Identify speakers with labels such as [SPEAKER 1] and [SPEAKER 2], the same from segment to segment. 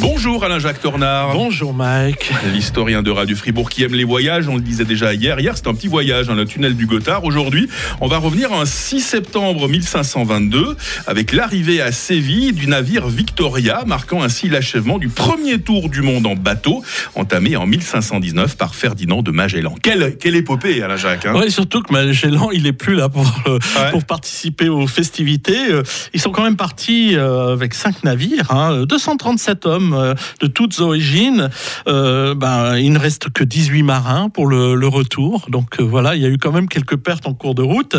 [SPEAKER 1] Bonjour Alain-Jacques Tornard.
[SPEAKER 2] Bonjour Mike.
[SPEAKER 1] L'historien de Radio Fribourg qui aime les voyages, on le disait déjà hier. Hier, c'était un petit voyage dans le tunnel du Gothard. Aujourd'hui, on va revenir en 6 septembre 1522 avec l'arrivée à Séville du navire Victoria, marquant ainsi l'achèvement du premier tour du monde en bateau, entamé en 1519 par Ferdinand de Magellan. Quelle, quelle épopée, Alain-Jacques hein
[SPEAKER 2] Oui, surtout que Magellan, il est plus là pour, euh,
[SPEAKER 1] Ouais.
[SPEAKER 2] pour participer aux festivités. Euh, Ils sont quand même partis euh, avec cinq navires, hein, 237 hommes euh, de toutes origines. Euh, ben, il ne reste que 18 marins pour le, retour. Donc euh, voilà, il y a eu quand même quelques pertes en cours de route.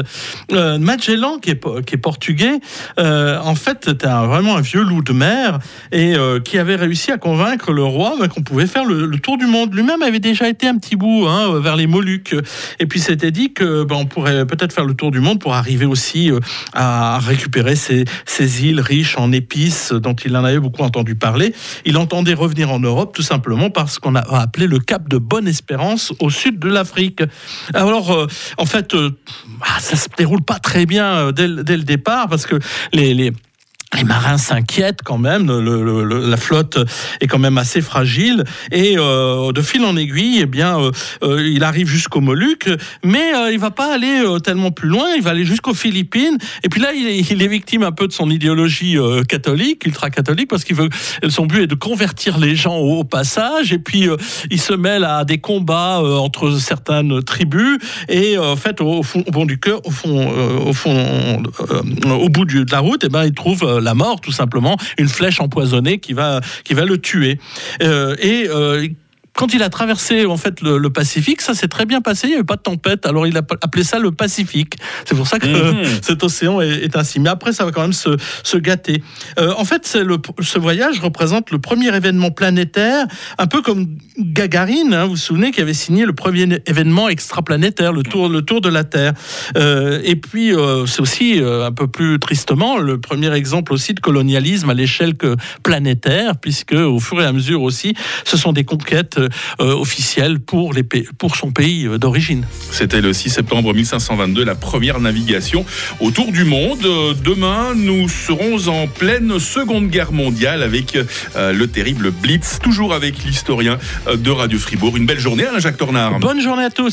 [SPEAKER 2] Magellan, qui est, portugais, en fait, c'était vraiment un vieux loup de mer et qui avait réussi à convaincre le roi ben, qu'on pouvait faire le, tour du monde. Lui-même avait déjà été un petit bout hein, vers les Moluques. Et puis s'était dit que ben, on pourrait peut-être faire le tour du monde pour arriver aussi à récupérer ces îles riches en épices dont il en avait beaucoup entendu parler. Il entendait revenir en Europe tout simplement parce qu'on a appelé le cap de Bonne-Espérance au sud de l'Afrique. Alors, euh, en fait, euh, ah, ça se déroule pas très bien euh, dès, le- départ parce que les les marins s'inquiètent quand même, le- le- la flotte est quand même assez fragile et euh, de fil en aiguille, eh bien, euh, euh, il arrive jusqu'aux Moluques, mais euh, il va pas aller euh, tellement plus loin, il va aller jusqu'aux Philippines. Et puis là, il est, il est victime un peu de son idéologie catholique, ultra-catholique, parce qu'il veut, son but est de convertir les gens au, au passage. Et puis il se mêle à des combats entre certaines tribus. Et en fait, au, fond, au fond du cœur, au fond, au fond, au bout de la route, eh ben, il trouve la mort, tout simplement, une flèche empoisonnée qui va, qui va le tuer. Euh, et euh, quand il a traversé en fait le, le Pacifique, ça s'est très bien passé. Il n'y avait pas de tempête, alors il a appelé ça le Pacifique. C'est pour ça que
[SPEAKER 1] Mhm.
[SPEAKER 2] cet océan est, est ainsi. Mais après, ça va quand même se, se gâter. Euh, en fait, le, ce voyage représente le premier événement planétaire, un peu comme Gagarine. hein, vous vous souvenez, qui avait signé le premier événement extraplanétaire, le tour, le tour de la Terre. Euh, et puis, euh, c'est aussi un peu plus tristement le premier exemple aussi de colonialisme à l'échelle planétaire, puisque au fur et à mesure aussi, ce sont des conquêtes euh, pour, les pays- pour son pays euh, d'origine.
[SPEAKER 1] C'était le 6 septembre 1522, la première navigation autour du monde. Euh, Demain, nous serons en pleine Seconde Guerre mondiale avec euh, le terrible Blitz, toujours avec l'historien euh, de Radio Fribourg. Une belle journée, Alain-Jacques Tornard.
[SPEAKER 2] Bonne journée à tous.